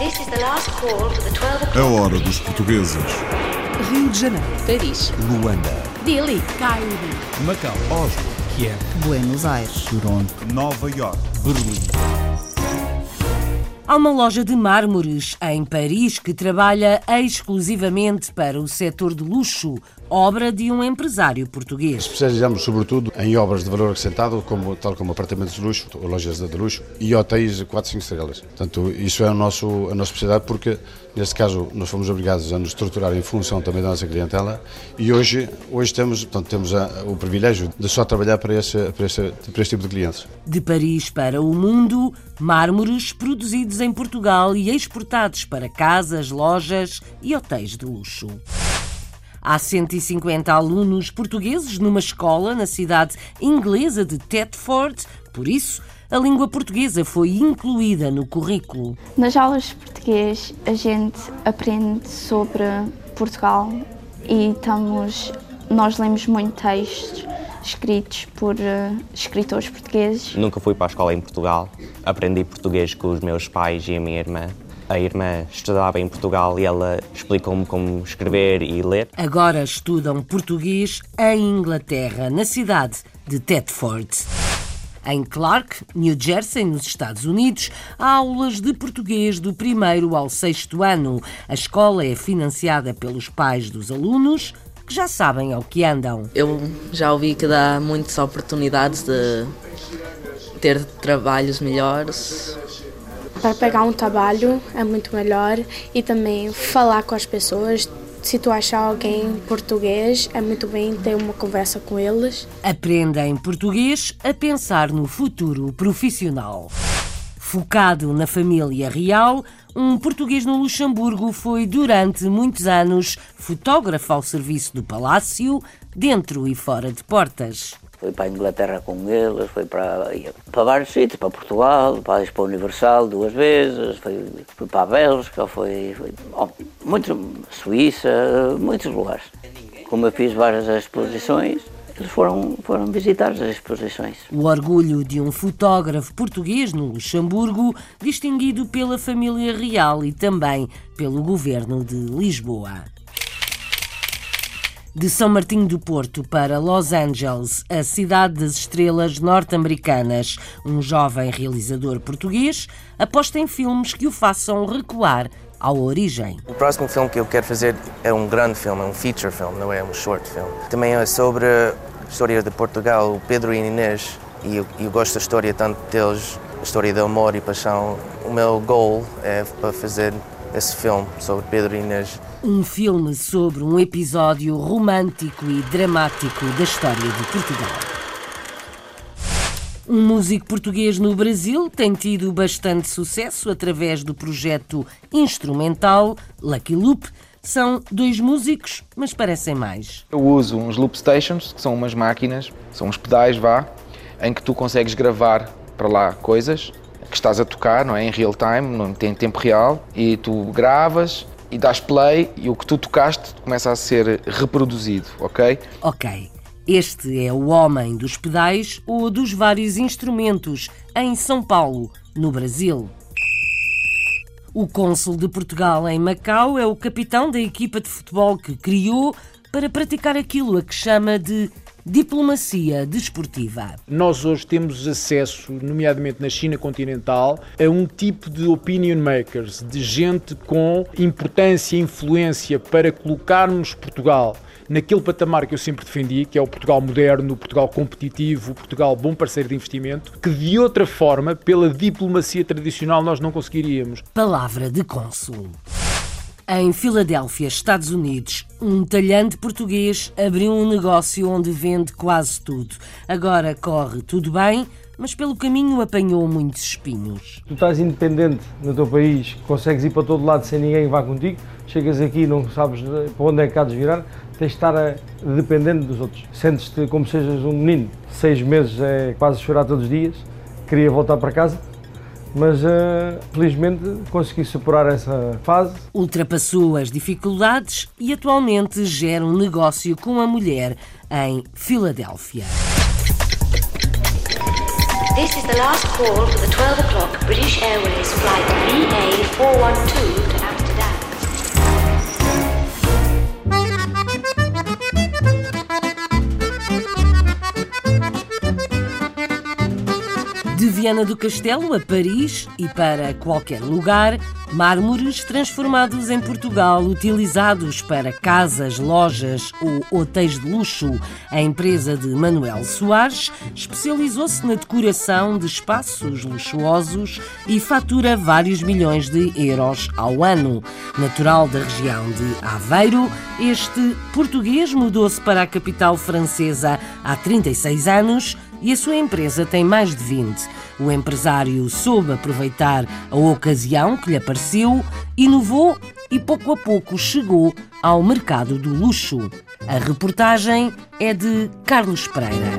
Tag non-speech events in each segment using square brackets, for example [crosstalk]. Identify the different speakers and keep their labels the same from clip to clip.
Speaker 1: A
Speaker 2: o'clock.
Speaker 1: hora dos portugueses.
Speaker 3: Rio de Janeiro,
Speaker 4: Paris,
Speaker 3: Luanda,
Speaker 4: Delhi,
Speaker 3: Cairo, Macau, Oslo, Kiev,
Speaker 5: Buenos Aires.
Speaker 3: Toronto,
Speaker 1: Nova York. Berlim.
Speaker 6: Há uma loja de mármores em Paris que trabalha exclusivamente para o setor de luxo, obra de um empresário português.
Speaker 7: Especializamos sobretudo em obras de valor acrescentado, como, tal como apartamentos de luxo, lojas de luxo e hotéis de 4, 5 estrelas. Portanto, isso é o nosso, a nossa especialidade porque, neste caso, nós fomos obrigados a nos estruturar em função também da nossa clientela e hoje, hoje temos, portanto, temos a, o privilégio de só trabalhar para esse, para, esse, para este tipo de clientes.
Speaker 6: De Paris para o mundo, mármores produzidos em Portugal e exportados para casas, lojas e hotéis de luxo. Há 150 alunos portugueses numa escola na cidade inglesa de Thetford, por isso, a língua portuguesa foi incluída no currículo.
Speaker 8: Nas aulas de português a gente aprende sobre Portugal e estamos, nós lemos muito textos escritos por eh, escritores portugueses.
Speaker 9: Nunca fui para a escola em Portugal. Aprendi português com os meus pais e a minha irmã. A irmã estudava em Portugal e ela explicou-me como escrever e ler.
Speaker 6: Agora estudam português em Inglaterra, na cidade de Thetford. Em Clark, New Jersey, nos Estados Unidos, há aulas de português do primeiro ao sexto ano. A escola é financiada pelos pais dos alunos, que já sabem ao que andam.
Speaker 4: Eu já ouvi que dá muitas oportunidades de ter trabalhos melhores.
Speaker 10: Para pegar um trabalho é muito melhor e também falar com as pessoas. Se tu achar alguém português, é muito bem ter uma conversa com eles.
Speaker 6: Aprenda em português a pensar no futuro profissional. Focado na família real, um português no Luxemburgo foi durante muitos anos fotógrafo ao serviço do palácio, dentro e fora de portas.
Speaker 11: Foi para a Inglaterra com eles, foi para, para vários sítios, para Portugal, para a Expo Universal duas vezes, foi para a Bélgica, foi, foi oh, muitos, Suíça, muitos lugares. Como eu fiz várias exposições, eles foram, foram visitar as exposições.
Speaker 6: O orgulho de um fotógrafo português no Luxemburgo, distinguido pela família real e também pelo governo de Lisboa. De São Martinho do Porto para Los Angeles, a cidade das estrelas norte-americanas, um jovem realizador português aposta em filmes que o façam recuar à origem.
Speaker 12: O próximo filme que eu quero fazer é um grande filme, é um feature film, não é um short film. Também é sobre a história de Portugal, o Pedro e Inês, e eu, eu gosto da história tanto deles, a história de amor e paixão. O meu goal é para fazer esse filme sobre Pedro e Inês.
Speaker 6: Um filme sobre um episódio romântico e dramático da história de Portugal. Um músico português no Brasil tem tido bastante sucesso através do projeto instrumental Lucky Loop. São dois músicos, mas parecem mais.
Speaker 13: Eu uso uns loop stations, que são umas máquinas, são uns pedais, vá, em que tu consegues gravar para lá coisas que estás a tocar, não é? Em real time, tem tempo real, e tu gravas e dás play e o que tu tocaste começa a ser reproduzido, ok?
Speaker 6: Ok. Este é o homem dos pedais ou dos vários instrumentos em São Paulo, no Brasil. O cônsul de Portugal em Macau é o capitão da equipa de futebol que criou para praticar aquilo a que chama de diplomacia desportiva.
Speaker 14: Nós hoje temos acesso, nomeadamente na China continental, a um tipo de opinion makers, de gente com importância e influência para colocarmos Portugal naquele patamar que eu sempre defendi, que é o Portugal moderno, o Portugal competitivo, o Portugal bom parceiro de investimento, que de outra forma, pela diplomacia tradicional, nós não conseguiríamos.
Speaker 6: Palavra de cônsul. Em Filadélfia, Estados Unidos, um talhante português abriu um negócio onde vende quase tudo. Agora corre tudo bem, mas pelo caminho apanhou muitos espinhos.
Speaker 15: Tu estás independente no teu país, consegues ir para todo lado sem ninguém que vá contigo, chegas aqui e não sabes para onde é que há de virar, tens de estar eh, dependente dos outros. Sentes-te como se sejas um menino. Seis meses é quase chorar todos os dias, queria voltar para casa, mas uh, felizmente consegui superar essa fase.
Speaker 6: Ultrapassou as dificuldades e atualmente gera um negócio com a mulher em Filadélfia.
Speaker 2: This is the last call for the 12 o'clock British Airways flight VA412
Speaker 6: Viana do Castelo a Paris e para qualquer lugar, mármores transformados em Portugal, utilizados para casas, lojas ou hotéis de luxo. A empresa de Manuel Soares especializou-se na decoração de espaços luxuosos e fatura vários milhões de euros ao ano. Natural da região de Aveiro, este português mudou-se para a capital francesa há 36 anos e a sua empresa tem mais de 20. O empresário soube aproveitar a ocasião que lhe apareceu, inovou e pouco a pouco chegou ao mercado do luxo. A reportagem é de Carlos Pereira.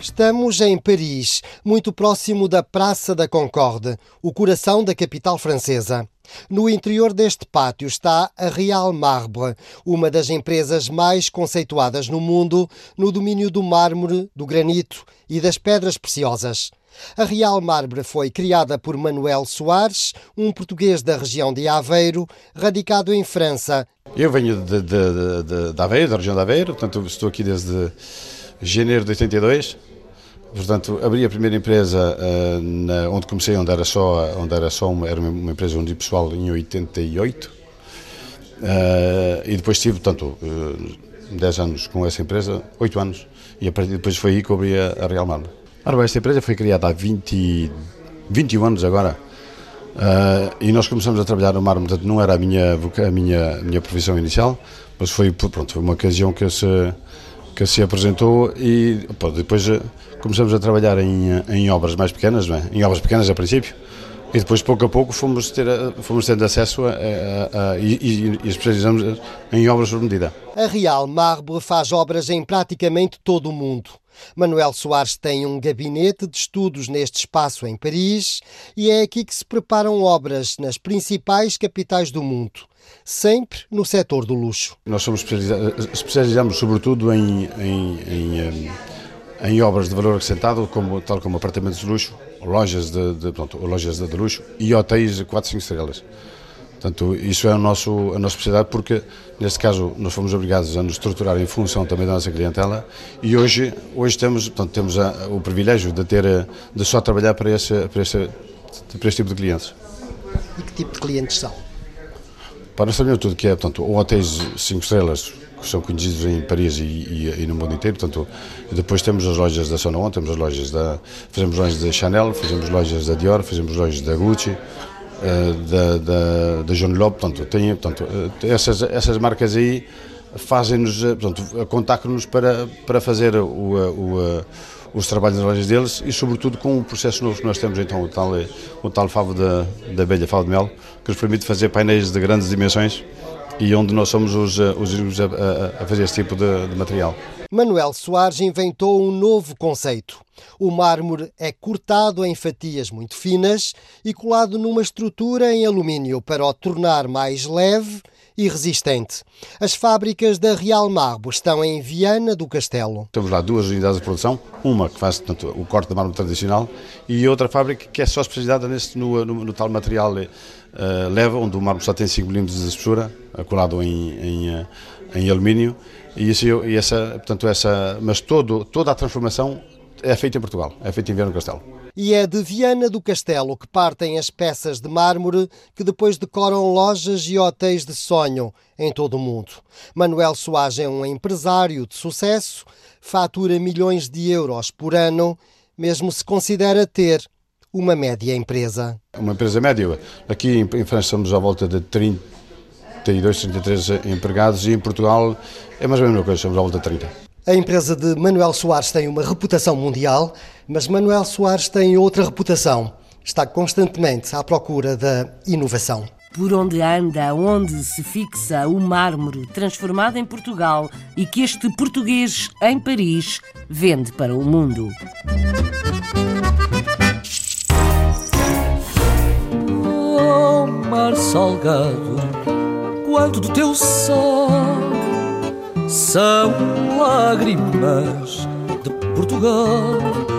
Speaker 16: Estamos em Paris, muito próximo da Praça da Concorde, o coração da capital francesa. No interior deste pátio está a Real Marble, uma das empresas mais conceituadas no mundo no domínio do mármore, do granito e das pedras preciosas. A Real Marbre foi criada por Manuel Soares, um português da região de Aveiro, radicado em França.
Speaker 7: Eu venho de, de, de, de Aveiro, da região de Aveiro, portanto estou aqui desde janeiro de 82. Portanto, abri a primeira empresa uh, na, onde comecei, onde era só, onde era só uma, era uma empresa onde pessoal em 88. Uh, eh, e depois tive, portanto, uh, 10 anos com essa empresa, 8 anos, e a partir depois foi aí que eu abri a, a Real Mar. Ora, esta empresa foi criada há 20, 21 anos agora, uh, e nós começamos a trabalhar no mar, portanto, não era a minha, a minha, a minha profissão inicial, mas foi, pronto, foi uma ocasião que se, que se apresentou e pô, depois começamos a trabalhar em, em obras mais pequenas, é? em obras pequenas a princípio, e depois pouco a pouco fomos, ter, fomos tendo acesso a, a, a, e, e especializamos em obras por medida.
Speaker 16: A Real Marble faz obras em praticamente todo o mundo. Manuel Soares tem um gabinete de estudos neste espaço em Paris e é aqui que se preparam obras nas principais capitais do mundo, sempre no setor do luxo.
Speaker 7: Nós somos especializamos sobretudo em, em, em em obras de valor acrescentado, como, tal como apartamentos de luxo, lojas de, de, pronto, lojas de, luxo e hotéis de 4, 5 estrelas. Portanto, isso é o nosso, a nossa especialidade porque, neste caso, nós fomos obrigados a nos estruturar em função também da nossa clientela e hoje, hoje temos, portanto, temos a, o privilégio de, ter, de só trabalhar para esse, para, esse, para este tipo de clientes.
Speaker 16: E que tipo de clientes são?
Speaker 7: Para nós trabalhamos tudo que é, portanto, hotéis 5 estrelas, que são conhecidos em Paris e, e, e, no mundo inteiro. Portanto, depois temos as lojas da Sonon, temos as lojas da, fazemos lojas da Chanel, fazemos lojas da Dior, fazemos lojas da Gucci, uh, da, da, da John Loeb, portanto, tem, portanto uh, essas, essas marcas aí fazem-nos, eh, portanto, contactam-nos para, para fazer o, o, os trabalhos das lojas deles e, sobretudo, com um processo novo que nós temos, então, o tal, o tal favo da, da abelha, favo de mel, que nos permite fazer painéis de grandes dimensões e onde nós somos os, eh, os a, a, fazer este tipo de, de material.
Speaker 16: Manuel Soares inventou um novo conceito. O mármore é cortado em fatias muito finas e colado numa estrutura em alumínio para o tornar mais leve e resistente. As fábricas da Real Marbo estão em Viana do Castelo.
Speaker 7: Temos lá duas unidades de produção, uma que faz portanto, o corte de mármore tradicional e outra fábrica que é só especializada nesse, no, no, no tal material uh, leva, onde o mármore só tem 5 mm de espessura, colado em, em, eh, em alumínio, e, isso, e essa, portanto, essa, mas todo, toda a transformação é feita em Portugal, é feita em Viana do Castelo.
Speaker 16: E é de Viana do Castelo que partem as peças de mármore que depois decoram lojas e hotéis de sonho em todo o mundo. Manuel Soares é um empresário de sucesso, fatura milhões de euros por ano, mesmo se considera ter uma média empresa.
Speaker 7: Uma empresa média. Aqui em França estamos à volta de 32, 33 empregados e em Portugal é mais ou menos a mesma coisa, estamos à volta de 30.
Speaker 16: A empresa de Manuel Soares tem uma reputação mundial, mas Manuel Soares tem outra reputação. Está constantemente à procura da inovação.
Speaker 6: Por onde anda, onde se fixa o mármore transformado em Portugal e que este português em Paris vende para o mundo.
Speaker 17: mar salgado, quanto do teu sol são lágrimas de Portugal.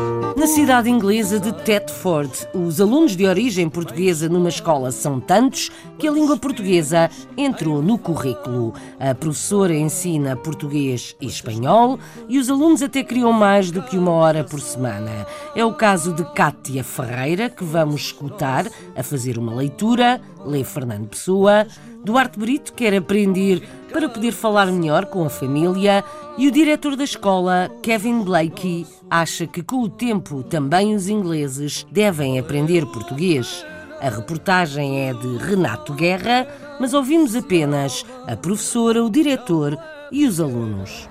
Speaker 6: Na cidade inglesa de Thetford, os alunos de origem portuguesa numa escola são tantos que a língua portuguesa entrou no currículo. A professora ensina português e espanhol e os alunos até criam mais do que uma hora por semana. É o caso de Cátia Ferreira, que vamos escutar a fazer uma leitura, lê Fernando Pessoa. Duarte Brito quer aprender para poder falar melhor com a família e o diretor da escola, Kevin Blakey, acha que com o tempo também os ingleses devem aprender português. A reportagem é de Renato Guerra, mas ouvimos apenas a professora, o diretor e os alunos.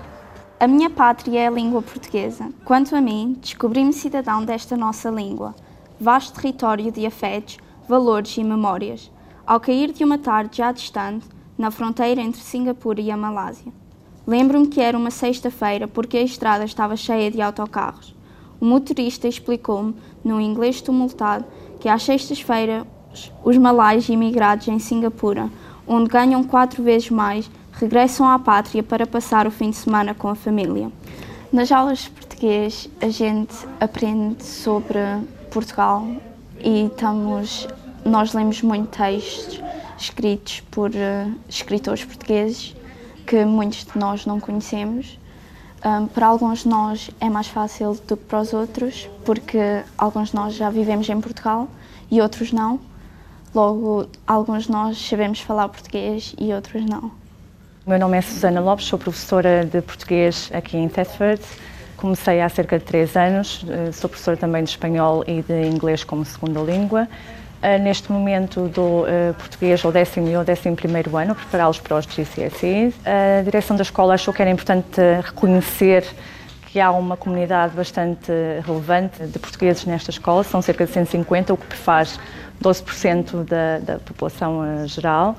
Speaker 8: A minha pátria é a língua portuguesa. Quanto a mim, descobri-me cidadão desta nossa língua. Vasto território de afetos, valores e memórias ao cair de uma tarde já distante, na fronteira entre Singapura e a Malásia. Lembro-me que era uma sexta-feira porque a estrada estava cheia de autocarros. O motorista explicou-me, num inglês tumultado, que às sextas-feiras os malais imigrados em Singapura, onde ganham quatro vezes mais, regressam à pátria para passar o fim de semana com a família. Nas aulas de português, a gente aprende sobre Portugal e estamos nós lemos muito textos escritos por uh, escritores portugueses que muitos de nós não conhecemos. Um, para alguns de nós é mais fácil do que para os outros, porque alguns de nós já vivemos em Portugal e outros não. Logo, alguns de nós sabemos falar português e outros não.
Speaker 18: meu nome é Susana Lopes, sou professora de português aqui em Thetford. Comecei há cerca de três anos, eh, sou professora também de espanhol e de inglês como segunda língua. Uh, neste momento dou uh, português ao décimo e ao décimo primeiro ano, prepará-los para os GCSEs. A direção da escola achou que era importante reconhecer que há uma comunidade bastante relevante de portugueses nesta escola, são cerca de 150, o que faz 12% da, da população uh, geral.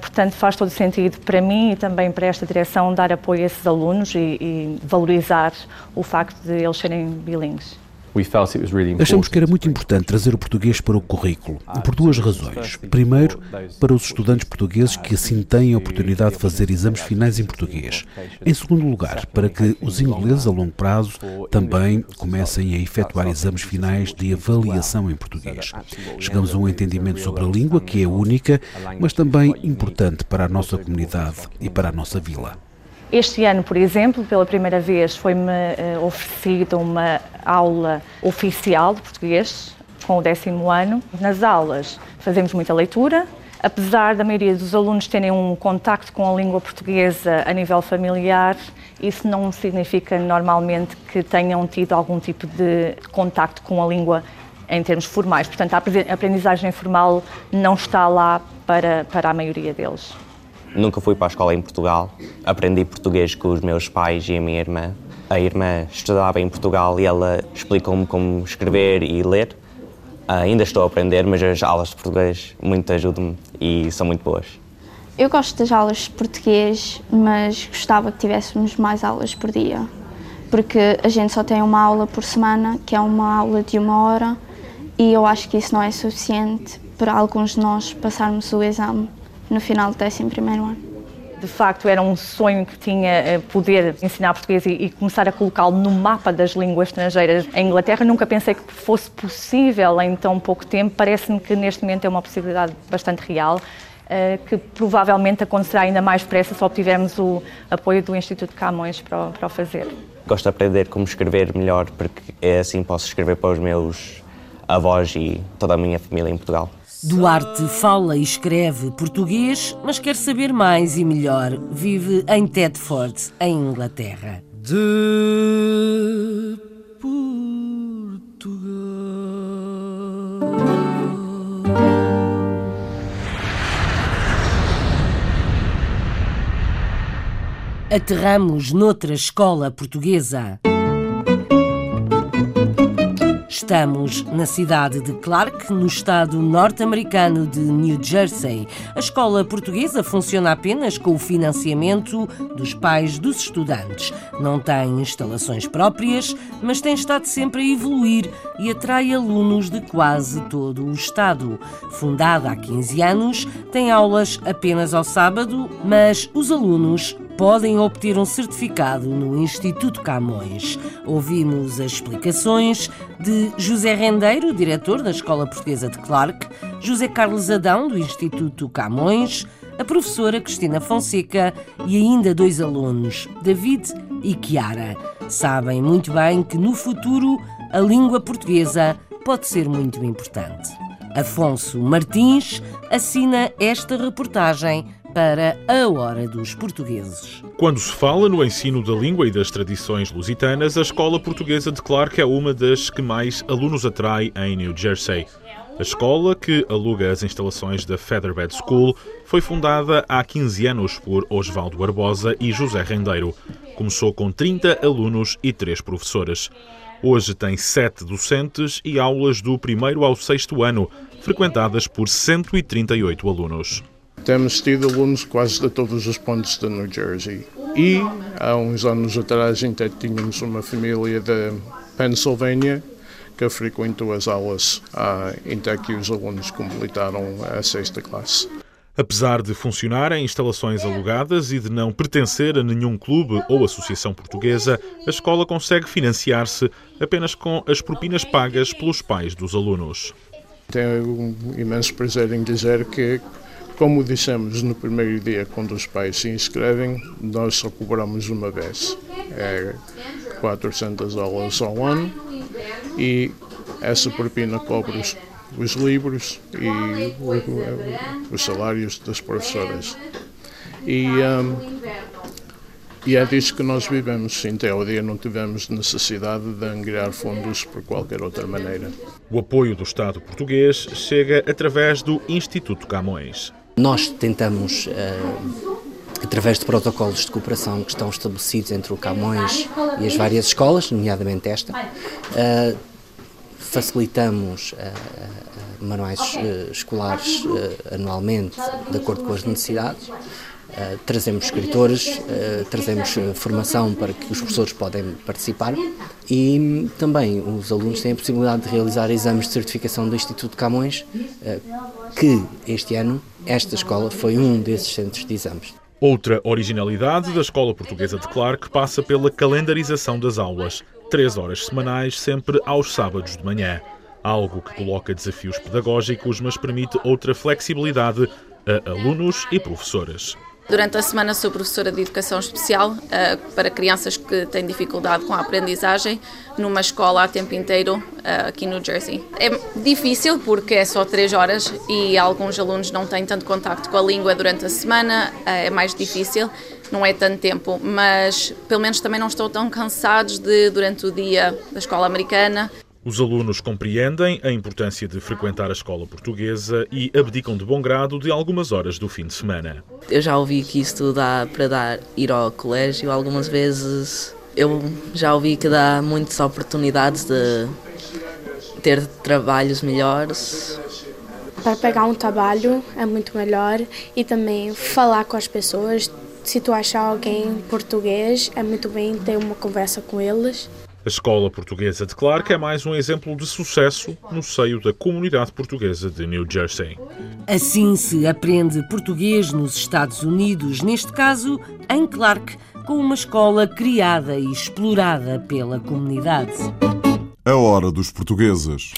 Speaker 18: portanto, faz todo sentido para mim e também para esta direção dar apoio a esses alunos e, e valorizar o facto de eles serem bilíngues.
Speaker 19: Achamos que era muito importante trazer o português para o currículo, por duas razões. Primeiro, para os estudantes portugueses que assim têm a oportunidade de fazer exames finais em português. Em segundo lugar, para que os ingleses a longo prazo também comecem a efetuar exames finais de avaliação em português. Chegamos a um entendimento sobre a língua que é única, mas também importante para a nossa comunidade e para a nossa vila.
Speaker 18: Este ano, por exemplo, pela primeira vez foi-me uh, oferecida uma aula oficial de português com o décimo ano. Nas aulas fazemos muita leitura, apesar da maioria dos alunos terem um contacto com a língua portuguesa a nível familiar, isso não significa normalmente que tenham tido algum tipo de contacto com a língua em termos formais. Portanto, a aprendizagem formal não está lá para, para a maioria deles.
Speaker 9: Nunca fui para a escola em Portugal. Aprendi português com os meus pais e a minha irmã. A irmã estudava em Portugal e ela explicou-me como escrever e ler. Uh, ainda estou a aprender, mas as aulas de português muito ajudam-me e são muito boas.
Speaker 8: Eu gosto das aulas de português, mas gostava que tivéssemos mais aulas por dia. Porque a gente só tem uma aula por semana, que é uma aula de uma hora, e eu acho que isso não é suficiente para alguns de nós passarmos o exame no final do 11 ano.
Speaker 18: De facto, era um sonho que tinha eh, poder ensinar português e, e começar a colocá-lo no mapa das línguas estrangeiras em Inglaterra. Nunca pensei que fosse possível em tão pouco tempo. Parece-me que neste momento é uma possibilidade bastante real. Uh, que provavelmente acontecerá ainda mais depressa se obtivermos o apoio do Instituto Camões para, para o fazer.
Speaker 9: Gosto de aprender como escrever melhor, porque é assim posso escrever para os meus avós e toda a minha família em Portugal.
Speaker 6: Duarte fala e escreve português, mas quer saber mais e melhor. Vive em Tedford, em Inglaterra. De Portugal. Aterramos noutra escola portuguesa. Estamos na cidade de Clark, no estado norte-americano de New Jersey. A escola portuguesa funciona apenas com o financiamento dos pais dos estudantes. Não tem instalações próprias, mas tem estado sempre a evoluir e atrai alunos de quase todo o estado. Fundada há 15 anos, tem aulas apenas ao sábado, mas os alunos podem obter um certificado no Instituto Camões. Ouvimos as explicações de José Rendeiro, diretor da Escola Portuguesa de Clark, José Carlos Adão, do Instituto Camões, a professora Cristina Fonseca e ainda dois alunos, David e Chiara. Sabem muito bem que no futuro a língua portuguesa pode ser muito importante. Afonso Martins assina esta reportagem para a Hora dos Portugueses.
Speaker 20: Quando se fala no ensino da língua e das tradições lusitanas, a Escola Portuguesa de Clark é uma das que mais alunos atrai em New Jersey. A escola, que aluga as instalações da Featherbed School, foi fundada há 15 anos por Osvaldo Barbosa e José Rendeiro. Começou com 30 alunos e 3 professoras. Hoje tem 7 docentes e aulas do primeiro ao sexto ano, frequentadas por 138 alunos.
Speaker 21: Temos tido alunos quase de todos os pontos de New Jersey. E há uns anos atrás até tínhamos uma família de Pennsylvania que frequentou as aulas até que os alunos completaram a sexta classe.
Speaker 20: Apesar de funcionar em instalações alugadas e de não pertencer a nenhum clube ou associação portuguesa, a escola consegue financiar-se apenas com as propinas pagas pelos pais dos alunos.
Speaker 21: Tenho um imenso prazer em dizer que como dissemos no primeiro dia, quando os pais se inscrevem, nós só cobramos uma vez. É 400 dólares ao ano e essa propina cobre os, os livros e os salários das professoras. E, um, e é disso que nós vivemos. Em teoria, não tivemos necessidade de angriar fundos por qualquer outra maneira.
Speaker 20: O apoio do Estado português chega através do Instituto Camões.
Speaker 22: Nós tentamos, uh, através de protocolos de cooperação que estão estabelecidos entre o Camões e as várias escolas, nomeadamente esta, uh, facilitamos uh, manuais escolares anualmente, de acordo com as necessidades. Uh, trazemos escritores, uh, trazemos formação para que os professores podem participar e também os alunos têm a possibilidade de realizar exames de certificação do Instituto Camões, que este ano esta escola foi um desses centros de exames.
Speaker 20: Outra originalidade da Escola Portuguesa de Clark passa pela calendarização das aulas, três horas semanais, sempre aos sábados de manhã. Algo que coloca desafios pedagógicos, mas permite outra flexibilidade a alunos e professores.
Speaker 3: Durante a semana sou professora de Educação Especial uh, para crianças que têm dificuldade com a aprendizagem numa escola a tempo inteiro uh, aqui no Jersey. É difícil porque é só três horas e alguns alunos não têm tanto contacto com a língua durante a semana, uh, é mais difícil, não é tanto tempo, mas pelo menos também não estão tão cansados de durante o dia da escola americana
Speaker 20: os alunos compreendem a importância de frequentar a escola portuguesa e abdicam de bom grado de algumas horas do fim de semana.
Speaker 4: Eu já ouvi que isto dá para dar, ir ao colégio algumas vezes. Eu já ouvi que dá muitas oportunidades de ter trabalhos melhores.
Speaker 10: Para pegar um trabalho é muito melhor e também falar com as pessoas. Se tu achar alguém português, é muito bem ter uma conversa com eles.
Speaker 20: A Escola Portuguesa de Clark é mais um exemplo de sucesso no seio da comunidade portuguesa de New Jersey.
Speaker 6: Assim se aprende português nos Estados Unidos, neste caso em Clark, com uma escola criada e explorada pela comunidade.
Speaker 1: A hora dos portugueses.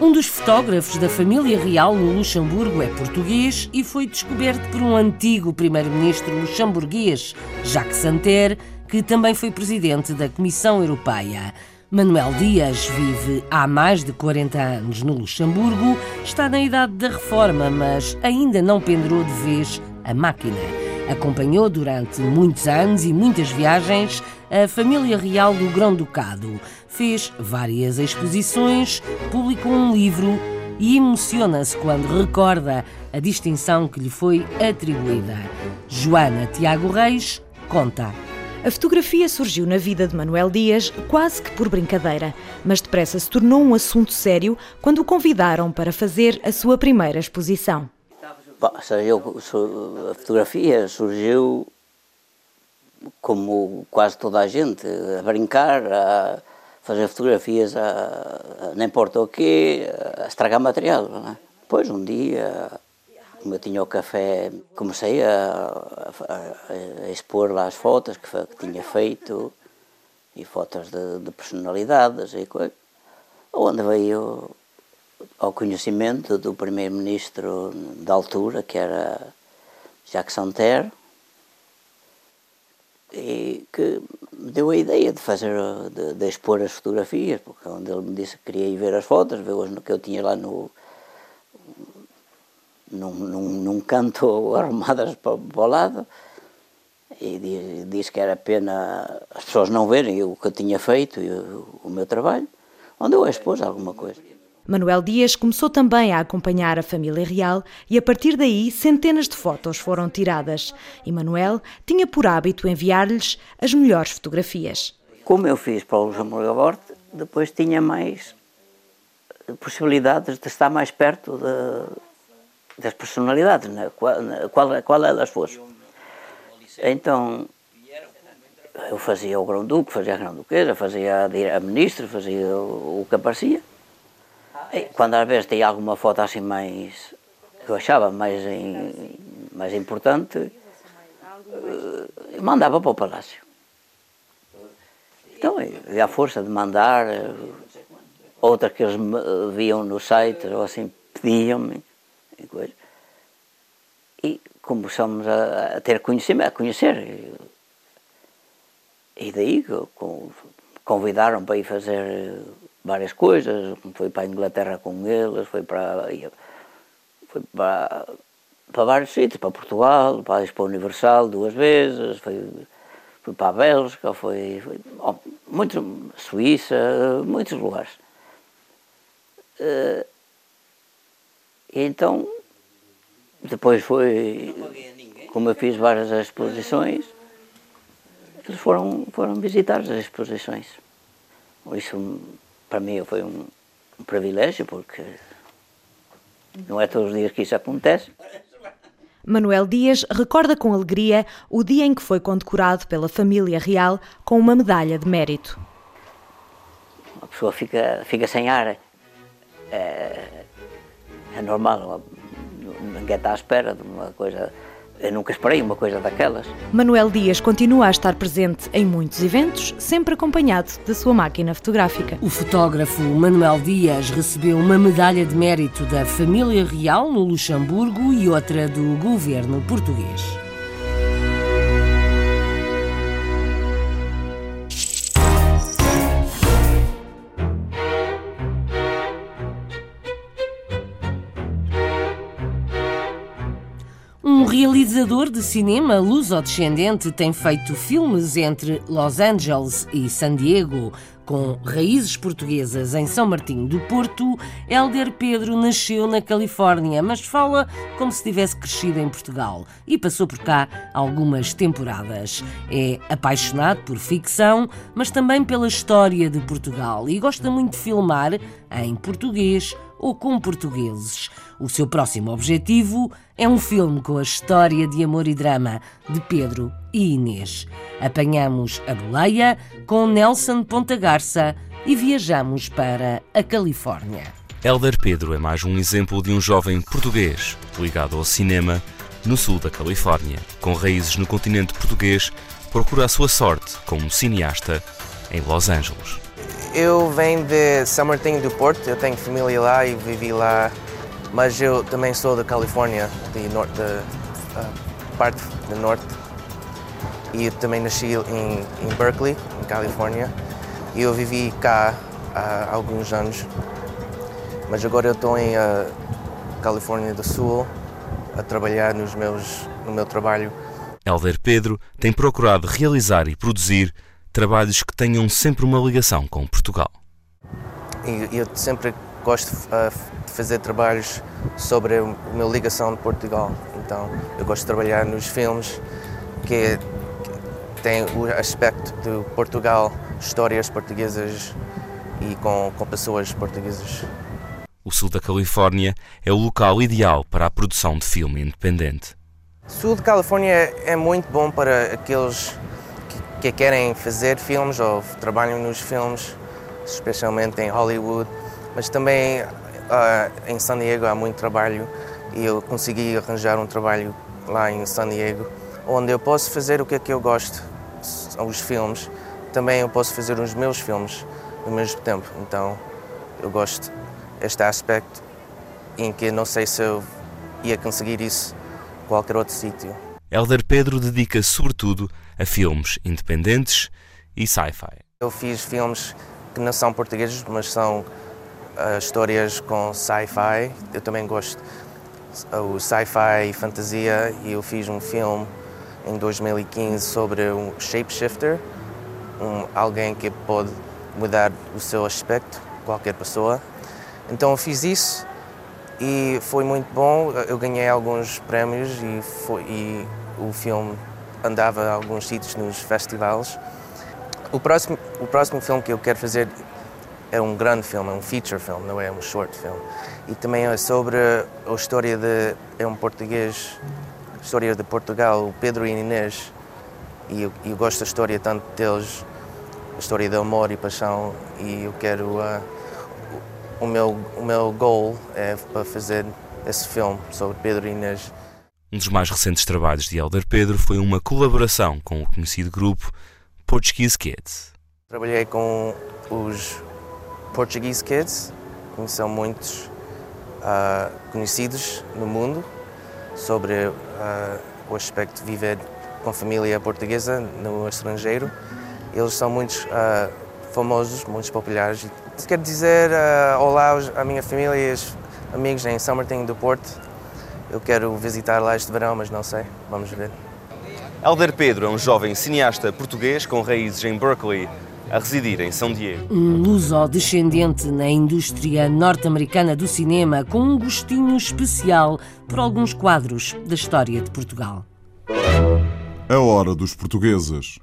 Speaker 6: Um dos fotógrafos da família real no Luxemburgo é português e foi descoberto por um antigo primeiro-ministro luxemburguês, Jacques Santer, que também foi presidente da Comissão Europeia. Manuel Dias vive há mais de 40 anos no Luxemburgo, está na idade da reforma, mas ainda não pendurou de vez a máquina. Acompanhou durante muitos anos e muitas viagens a família real do Grão-Ducado. Fez várias exposições, publicou um livro e emociona-se quando recorda a distinção que lhe foi atribuída. Joana Tiago Reis conta.
Speaker 23: A fotografia surgiu na vida de Manuel Dias quase que por brincadeira, mas depressa se tornou um assunto sério quando o convidaram para fazer a sua primeira exposição.
Speaker 11: Bom, a fotografia surgiu como quase toda a gente, a brincar, a, fazer fotografias a, a, não importa o quê, a estragar material. É? Depois, um dia, como eu tinha o café, comecei a, a, a expor lá as fotos que, que, tinha feito e fotos de, de personalidades e coisas. Onde veio ao conhecimento do primeiro-ministro da altura, que era Jacques Santerre, e que me deu a ideia de fazer, de, de, expor as fotografias, porque onde ele me disse que queria ir ver as fotos, ver as que eu tinha lá no num, num, num canto [laughs] arrumadas para, para o lado, e disse que era pena as pessoas não verem o que eu tinha feito e o, o meu trabalho, onde eu expus alguma coisa.
Speaker 23: Manuel Dias começou também a acompanhar a família real e a partir daí centenas de fotos foram tiradas. E Manuel tinha por hábito enviar-lhes as melhores fotografias.
Speaker 11: Como eu fiz para o Luxemburgo depois tinha mais possibilidades de estar mais perto de, das personalidades, né? qual, qual, qual elas fossem. Então, eu fazia o Grão-Duque, fazia a Grão-Duquesa, fazia a ministra, fazia o que aparecia. Quando às vezes tem alguma foto assim mais, que eu achava mais, em, mais importante, eh, mandava para o palácio. Então, e a força de mandar, eh, outras que eles viam no site, ou assim, pediam-me, e coisa. E começamos a, a ter conhecimento, a conhecer. E daí convidaram para ir fazer várias coisas, foi para a Inglaterra com eles, foi para, foi para, para vários sítios, para Portugal, para a Expo Universal duas vezes, foi, foi para a Bélgica, foi, foi muitos, Suíça, muitos lugares. Uh, e então, depois foi, como eu fiz várias exposições, eles foram, foram visitar as exposições. Isso para mim foi um, um privilégio, porque não é todos os dias que isso acontece.
Speaker 23: Manuel Dias recorda com alegria o dia em que foi condecorado pela família real com uma medalha de mérito.
Speaker 11: A pessoa fica, fica sem ar. É, é normal, ninguém está à espera de uma coisa eu nunca esperei uma coisa daquelas.
Speaker 23: Manuel Dias continua a estar presente em muitos eventos, sempre acompanhado da sua máquina fotográfica.
Speaker 6: O fotógrafo Manuel Dias recebeu uma medalha de mérito da família real no Luxemburgo e outra do governo português. Realizador de cinema luso-descendente tem feito filmes entre Los Angeles e San Diego. Com raízes portuguesas em São Martinho do Porto, Helder Pedro nasceu na Califórnia, mas fala como se tivesse crescido em Portugal e passou por cá algumas temporadas. É apaixonado por ficção, mas também pela história de Portugal e gosta muito de filmar em português ou com portugueses. O seu próximo objetivo é um filme com a história de amor e drama de Pedro e Inês. Apanhamos a boleia com Nelson Ponta Garça e viajamos para a Califórnia.
Speaker 24: Elder Pedro é mais um exemplo de um jovem português ligado ao cinema no sul da Califórnia. Com raízes no continente português, procura a sua sorte como cineasta em Los Angeles.
Speaker 12: Eu venho de São Martinho do Porto, eu tenho família lá e vivi lá mas eu também sou da Califórnia, de norte, da uh, parte do norte. E também nasci em, em Berkeley, em Califórnia. E eu vivi cá há alguns anos. Mas agora eu estou em uh, Califórnia do Sul a trabalhar nos meus, no meu trabalho.
Speaker 24: Helder Pedro tem procurado realizar e produzir trabalhos que tenham sempre uma ligação com Portugal.
Speaker 12: Eu sempre gosto uh, de fazer trabalhos sobre a minha ligação de Portugal. Então, eu gosto de trabalhar nos filmes que, que têm o aspecto de Portugal, histórias portuguesas e com, com pessoas portuguesas.
Speaker 24: O sul da Califórnia é o local ideal para a produção de filme independente.
Speaker 12: O sul da Califórnia é muito bom para aqueles que, que querem fazer filmes ou trabalham nos filmes especialmente em Hollywood, mas também uh, em San Diego há muito trabalho e eu consegui arranjar um trabalho lá em San Diego, onde eu posso fazer o que é que eu gosto, os filmes. Também eu posso fazer os meus filmes ao mesmo tempo. Então eu gosto deste aspecto em que não sei se eu ia conseguir isso em qualquer outro sítio.
Speaker 24: Helder Pedro dedica sobretudo a filmes independentes e sci-fi.
Speaker 12: Eu fiz filmes que não são portugueses, mas são uh, histórias com sci-fi. Eu também gosto o sci-fi e fantasia e eu fiz um filme em 2015 sobre um shapeshifter, um, alguém que pode mudar o seu aspecto, qualquer pessoa. Então eu fiz isso e foi muito bom. Eu ganhei alguns prémios e, foi, e o filme andava a alguns sítios nos festivais. O próximo, o próximo filme que eu quero fazer é um grande filme, é um feature film, não é um short film. E também é sobre a história de é um português, história de Portugal, o Pedro e Inês. E eu, eu gosto da história tanto deles, a história de amor e paixão. E eu quero uh, o meu o meu goal é para fazer esse filme sobre Pedro e Inês.
Speaker 24: Um dos mais recentes trabalhos de Helder Pedro foi uma colaboração com o conhecido grupo Portuguese Kids.
Speaker 12: Trabalhei com os Portuguese Kids, que são muitos uh, conhecidos no mundo sobre uh, o aspecto de viver com família portuguesa no estrangeiro. Eles são muito uh, famosos, muito populares. Quero dizer olá à minha família e aos amigos em São Martinho do Porto eu quero visitar lá este verão, mas não sei. Vamos ver.
Speaker 24: Helder Pedro é um jovem cineasta português com raízes em Berkeley, a residir em São Diego.
Speaker 6: Um luso-descendente na indústria norte-americana do cinema, com um gostinho especial por alguns quadros da história de Portugal.
Speaker 1: A hora dos portugueses.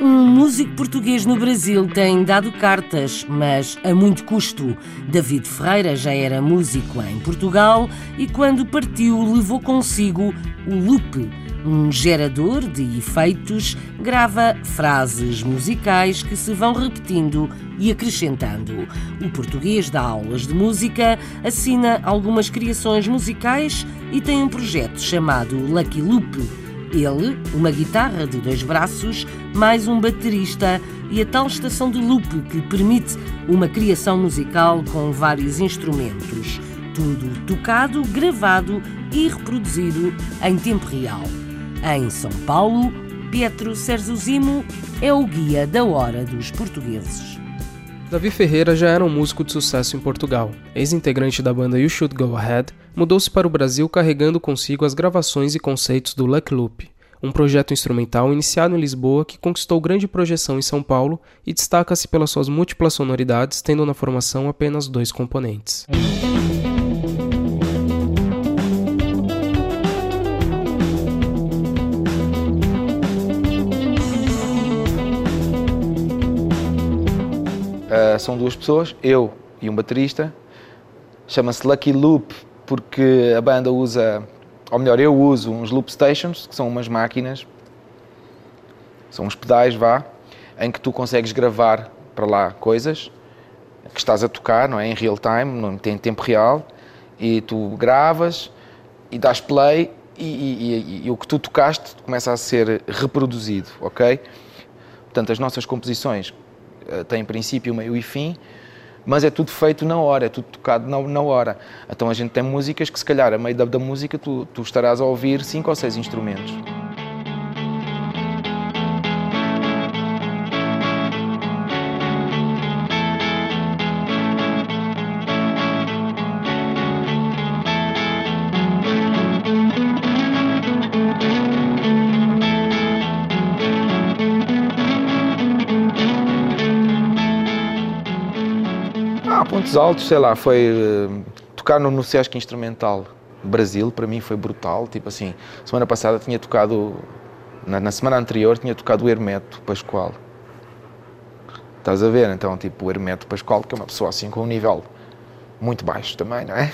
Speaker 6: Um músico português no Brasil tem dado cartas, mas a muito custo. David Ferreira já era músico em Portugal e, quando partiu, levou consigo o loop, um gerador de efeitos, grava frases musicais que se vão repetindo e acrescentando. O português dá aulas de música, assina algumas criações musicais e tem um projeto chamado Lucky Loop ele, uma guitarra de dois braços, mais um baterista e a tal estação de loop que permite uma criação musical com vários instrumentos. Tudo tocado, gravado e reproduzido em tempo real. Em São Paulo, Pietro Serzuzimo é o guia da hora dos portugueses.
Speaker 25: Davi Ferreira já era um músico de sucesso em Portugal. Ex-integrante da banda You Should Go Ahead, mudou-se para o Brasil carregando consigo as gravações e conceitos do Luck Loop, um projeto instrumental iniciado em Lisboa que conquistou grande projeção em São Paulo e destaca-se pelas suas múltiplas sonoridades, tendo na formação apenas dois componentes.
Speaker 13: São duas pessoas, eu e um baterista. Chama-se Lucky Loop porque a banda usa, ou melhor, eu uso uns loop stations, que são umas máquinas, são uns pedais, vá, em que tu consegues gravar para lá coisas que estás a tocar, não é? Em real time, não tem tempo real, e tu gravas e dás play e, e, e, e o que tu tocaste começa a ser reproduzido, ok? Portanto, as nossas composições uh, têm princípio, meio e fim, mas é tudo feito na hora, é tudo tocado na, na hora. Então a gente tem músicas que se calhar a meio da, da música tu, tu estarás a ouvir cinco ou seis instrumentos. Pontos altos, sei lá, foi uh, tocar no, no Sesc Instrumental Brasil, para mim foi brutal. Tipo assim, semana passada tinha tocado, na, na semana anterior, tinha tocado o Hermeto Pascoal. Estás a ver? Então, tipo, o Hermeto Pascoal, que é uma pessoa assim com um nível muito baixo também, não é?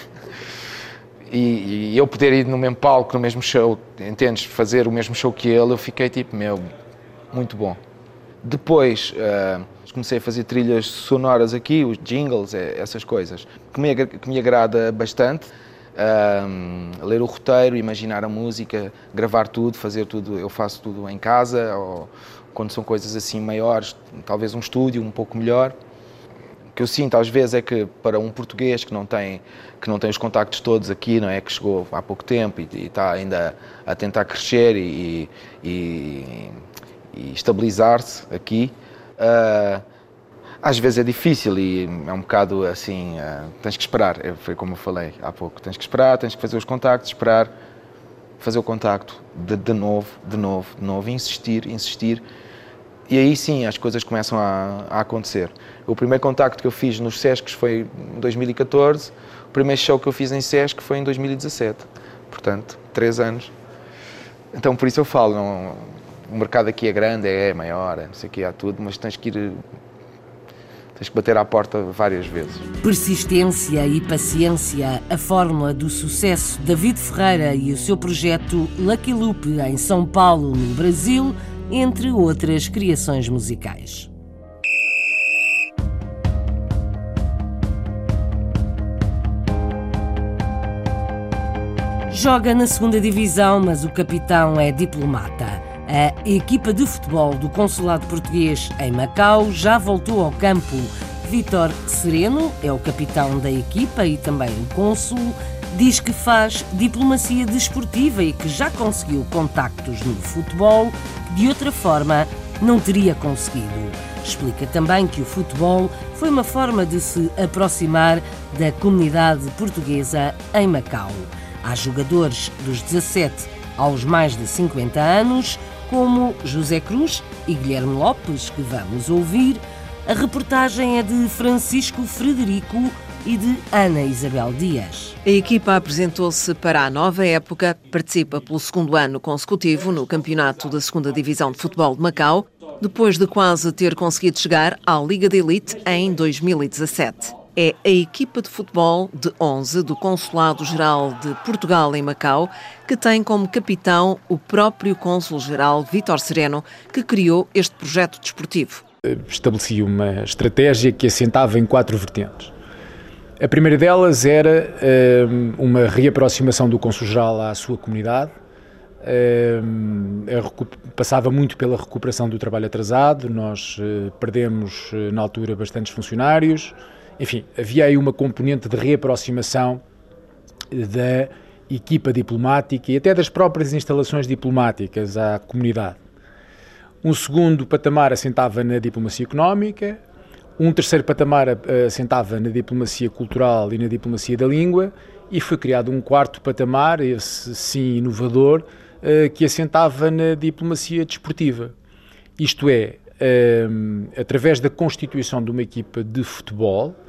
Speaker 13: e, e, eu poder ir no mesmo palco, no mesmo show, entendes? Fazer o mesmo show que ele, eu fiquei tipo, meu, muito bom. Depois uh, comecei a fazer trilhas sonoras aqui, os jingles, é, essas coisas, que me, que me agrada bastante. Uh, ler o roteiro, imaginar a música, gravar tudo, fazer tudo, eu faço tudo em casa, ou quando são coisas assim maiores, talvez um estúdio um pouco melhor que eu sinto às vezes é que para um português que não tem que não tem os contactos todos aqui, não é que chegou há pouco tempo e, e está ainda a tentar crescer e, e, e estabilizar-se aqui, uh, às vezes é difícil e é um bocado assim, uh, tens que esperar, é, foi como eu falei há pouco, tens que esperar, tens que fazer os contactos, esperar, fazer o contacto de, de novo, de novo, de novo, insistir, insistir e aí sim as coisas começam a, a, acontecer. O primeiro contacto que eu fiz nos Sescs foi em 2014, o primeiro show que eu fiz em Sesc foi em 2017. Portanto, três anos. Então por isso eu falo, não, o mercado aqui é grande, é maior, é, não sei o que, há tudo, mas tens que ir tens que bater à porta várias vezes.
Speaker 6: Persistência e paciência, a fórmula do sucesso. David Ferreira e o seu projeto Lucky Loop em São Paulo, no Brasil, entre outras criações musicais. Joga na segunda divisão, mas o capitão é diplomata. A equipa de futebol do Consulado Português em Macau já voltou ao campo. Vítor Sereno é o capitão da equipa e também o cônsul diz que faz diplomacia desportiva e que já conseguiu contactos no futebol que de outra forma não teria conseguido. Explica também que o futebol foi uma forma de se aproximar da comunidade portuguesa em Macau. Há jogadores dos 17 aos mais de 50 anos, como José Cruz e Guilherme Lopes, que vamos ouvir. A reportagem é de Francisco Frederico e de Ana Isabel Dias.
Speaker 26: A equipa apresentou-se para a nova época, participa pelo segundo ano consecutivo no Campeonato da Segunda Divisão de Futebol de Macau, depois de quase ter conseguido chegar à Liga de Elite em 2017. É a equipa de futebol de 11 do Consulado-Geral de Portugal em Macau, que tem como capitão o próprio Cônsul-Geral Vítor Sereno, que criou este projeto desportivo.
Speaker 14: Estabeleci uma estratégia que assentava em quatro vertentes. A primeira delas era um, uma reaproximação do Consul-Geral à sua comunidade. Um, passava muito pela recuperação do trabalho atrasado, nós uh, perdemos na altura bastantes funcionários. Enfim, havia aí uma componente de reaproximação da equipa diplomática e até das próprias instalações diplomáticas à comunidade. Um segundo patamar assentava na diplomacia económica, um terceiro patamar assentava na diplomacia cultural e na diplomacia da língua, e foi criado um quarto patamar, esse sim inovador, eh, que assentava na diplomacia desportiva. Isto é, eh, através da constituição de uma equipa de futebol, eh,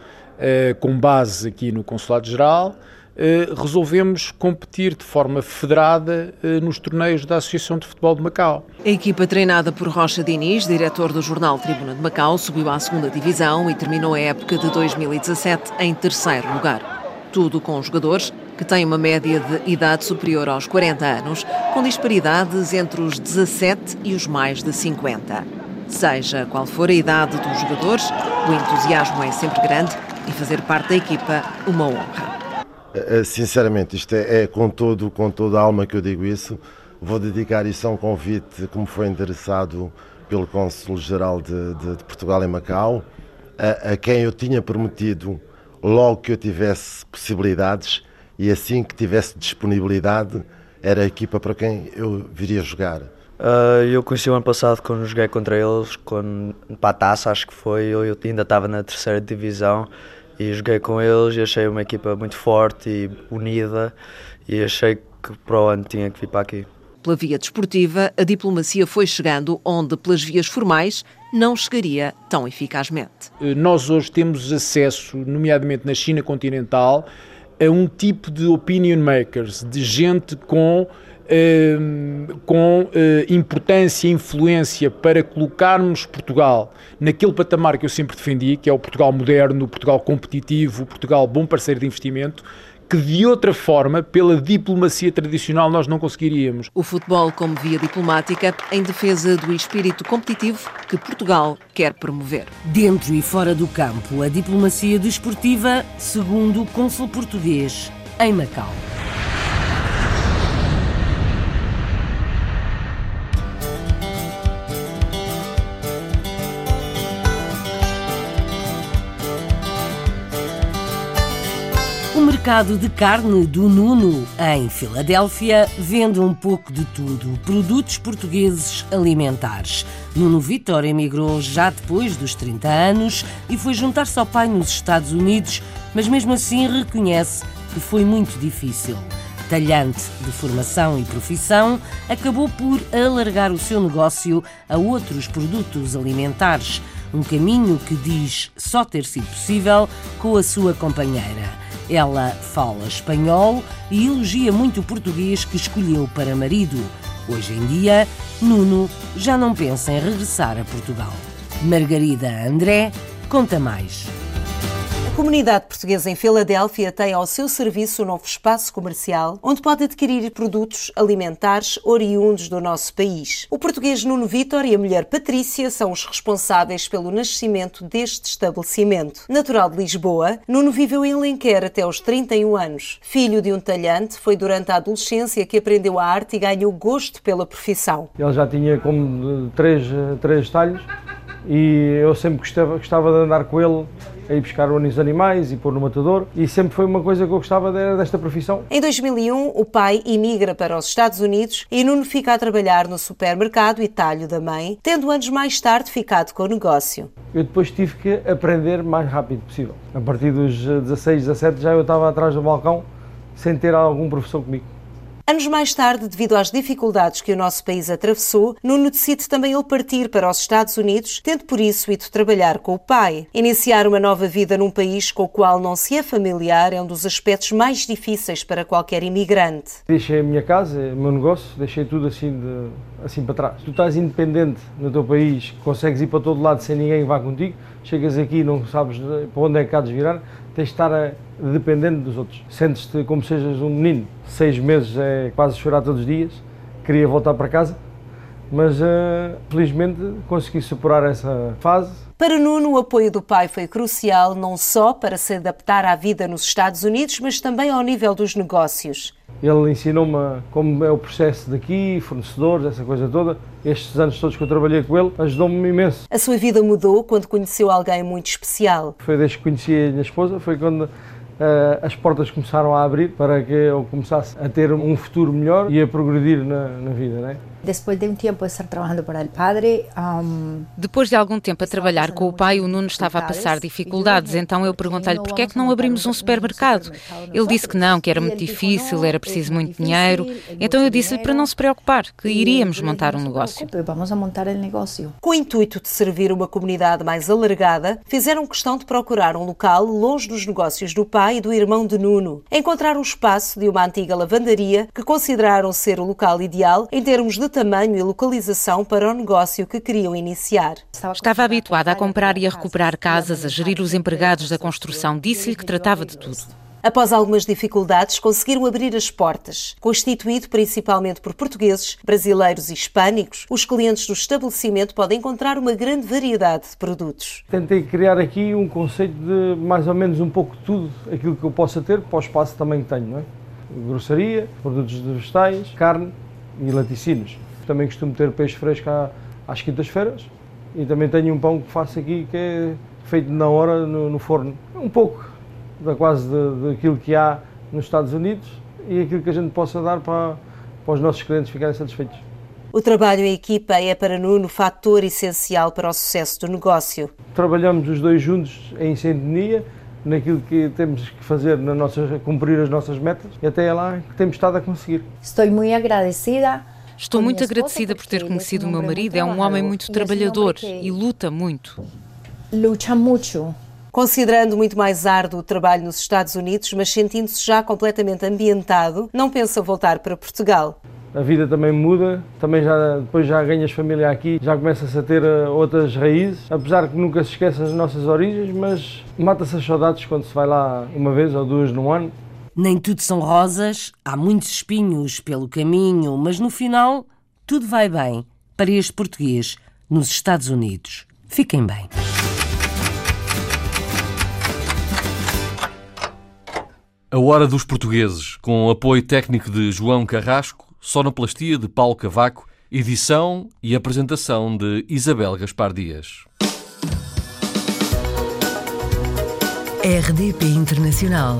Speaker 14: com base aqui no Consulado-Geral, eh, resolvemos competir de forma federada eh, nos torneios da Associação de Futebol de Macau.
Speaker 26: A equipa treinada por Rocha Diniz, diretor do jornal Tribuna de Macau, subiu à segunda divisão e terminou a época de 2017 em terceiro lugar. Tudo com jogadores que têm uma média de idade superior aos 40 anos, com disparidades entre os 17 e os mais de 50. Seja qual for a idade dos jogadores, o entusiasmo é sempre grande e fazer parte da equipa uma honra.
Speaker 27: Eh, sinceramente, isto é, é, com, todo, com toda a alma que eu digo isso. Vou dedicar isso a um convite que me foi endereçado pelo Cônsul-Geral de, de, de, Portugal em Macau, a, a, quem eu tinha prometido, logo que eu tivesse possibilidades e assim que tivesse disponibilidade, era a equipa para quem eu viria jogar.
Speaker 28: Uh, eu conheci o ano passado quando joguei contra eles, quando, para a taça, acho que foi, eu, eu ainda estava na terceira divisão e joguei com eles e achei uma equipa muito forte e unida e achei que para o ano tinha que vir para aqui.
Speaker 26: Pela via desportiva, a diplomacia foi chegando onde, pelas vias formais, não chegaria tão eficazmente.
Speaker 14: Eh, nós hoje temos acesso, nomeadamente na China continental, a um tipo de opinion makers, de gente com com eh, importância e influência para colocarmos Portugal naquele patamar que eu sempre defendi, que é o Portugal moderno, o Portugal competitivo, o Portugal bom parceiro de investimento, que de outra forma, pela diplomacia tradicional, nós não conseguiríamos.
Speaker 26: O futebol como via diplomática em defesa do espírito competitivo que Portugal quer promover.
Speaker 6: Dentro e fora do campo, a diplomacia desportiva, segundo o cônsul português em Macau. Mercado de carne do Nuno, em Filadélfia, vende um pouco de tudo, produtos portugueses alimentares. Nuno Vitor emigrou já depois dos 30 anos e foi juntar-se ao pai nos Estados Unidos, mas mesmo assim reconhece que foi muito difícil. Talhante de formação e profissão, acabou por alargar o seu negócio a outros produtos alimentares, um caminho que diz só ter sido possível com a sua companheira. Ela fala espanhol e elogia muito o português que escolheu para marido. Hoje em dia, Nuno já não pensa em regressar a Portugal. Margarida André conta mais
Speaker 29: comunidade portuguesa em Filadélfia tem ao seu serviço um novo espaço comercial onde pode adquirir produtos alimentares oriundos do nosso país. O português Nuno Vitor e a mulher Patrícia são os responsáveis pelo nascimento deste estabelecimento. Natural de Lisboa, Nuno viveu em Lenquer até aos 31 anos. Filho de um talhante, foi durante a adolescência que aprendeu a arte e ganhou gosto pela profissão.
Speaker 15: Ele já tinha como três, três talhos e eu sempre gostava, gostava de andar com ele a ir buscar os animais e pôr no matador e sempre foi uma coisa que eu gostava desta profissão.
Speaker 29: Em 2001, o pai imigra para os Estados Unidos e Nuno fica a trabalhar no supermercado e talho da mãe, tendo anos mais tarde ficado com o negócio.
Speaker 15: Eu depois tive que aprender mais rápido possível. A partir dos 16, 17 já eu estava atrás do balcão sem ter algum professor comigo.
Speaker 29: Anos mais tarde, devido às dificuldades que o nosso país atravessou, Nuno decide também ele partir para os Estados Unidos, tendo por isso ido trabalhar com o pai. Iniciar uma nova vida num país com o qual não se é familiar é um dos aspectos mais difíceis para qualquer imigrante.
Speaker 15: Deixei a minha casa, o meu negócio, deixei tudo assim, de, assim para trás. Tu estás independente no teu país, consegues ir para todo lado sem ninguém que vá contigo, chegas aqui e não sabes para onde é que há de virar, tens de estar dependendo dos outros. Sentes-te como sejas um menino. Seis meses é quase chorar todos os dias. Queria voltar para casa, mas uh, felizmente consegui superar essa fase.
Speaker 29: Para Nuno, o apoio do pai foi crucial não só para se adaptar à vida nos Estados Unidos, mas também ao nível dos negócios.
Speaker 15: Ele ensinou-me como é o processo daqui, fornecedores, essa coisa toda. Estes anos todos que eu trabalhei com ele ajudou-me imenso.
Speaker 29: A sua vida mudou quando conheceu alguém muito especial.
Speaker 15: Foi desde que conheci a minha esposa, foi quando Uh, as portas começaram a abrir para que eu começasse a ter um futuro melhor e a progredir na, na vida, né?
Speaker 30: Depois de um tempo de estar trabalhando para o padre, um,
Speaker 31: depois de algum tempo a trabalhar com o pai, o Nuno estava a passar dificuldades. Então eu perguntei-lhe por que é que não abrimos um supermercado. Ele disse que não, que era muito difícil, era preciso muito dinheiro. Então eu disse-lhe para não se preocupar, que iríamos montar um negócio.
Speaker 30: Vamos a montar o negócio.
Speaker 29: Com o intuito de servir uma comunidade mais alargada, fizeram questão de procurar um local longe dos negócios do pai e do irmão de Nuno. Encontraram o espaço de uma antiga lavandaria que consideraram ser o local ideal em termos de tamanho e localização para o negócio que queriam iniciar.
Speaker 31: Estava habituada a comprar e a recuperar casas, a gerir os empregados da construção. Disse-lhe que tratava de tudo.
Speaker 29: Após algumas dificuldades, conseguiram abrir as portas. Constituído principalmente por portugueses, brasileiros e hispânicos, os clientes do estabelecimento podem encontrar uma grande variedade de produtos.
Speaker 15: Tentei criar aqui um conceito de mais ou menos um pouco de tudo aquilo que eu possa ter para o espaço também que tenho, não é? Grossaria, produtos de vegetais, carne e laticínios. Também costumo ter peixe fresco às quintas-feiras e também tenho um pão que faço aqui que é feito na hora no, no forno. Um pouco da quase daquilo que há nos Estados Unidos e aquilo que a gente possa dar para, para os nossos clientes ficarem satisfeitos.
Speaker 29: O trabalho em equipa é para Nuno fator essencial para o sucesso do negócio.
Speaker 15: Trabalhamos os dois juntos em sintonia naquilo que temos que fazer, na nossa, cumprir as nossas metas e até é lá que temos estado a conseguir.
Speaker 30: Estou muito agradecida
Speaker 31: Estou muito agradecida por ter conhecido o meu marido. É um homem muito trabalhador e luta muito.
Speaker 30: Luta muito.
Speaker 29: Considerando muito mais árduo o trabalho nos Estados Unidos, mas sentindo-se já completamente ambientado, não pensa voltar para Portugal.
Speaker 15: A vida também muda, também já, depois já ganhas família aqui, já começas a ter eh, outras raízes, apesar que nunca se esqueça as nossas origens, mas mata-se as saudades quando se vai lá uma vez ou duas no ano
Speaker 6: Nem tudo são rosas, há muitos espinhos pelo caminho, mas no final tudo vai bem para este português nos Estados Unidos. Fiquem bem.
Speaker 32: A Hora dos Portugueses, com apoio técnico de João Carrasco, sonoplastia de Paulo Cavaco, edição e apresentação de Isabel Gaspar Dias.
Speaker 33: RDP Internacional.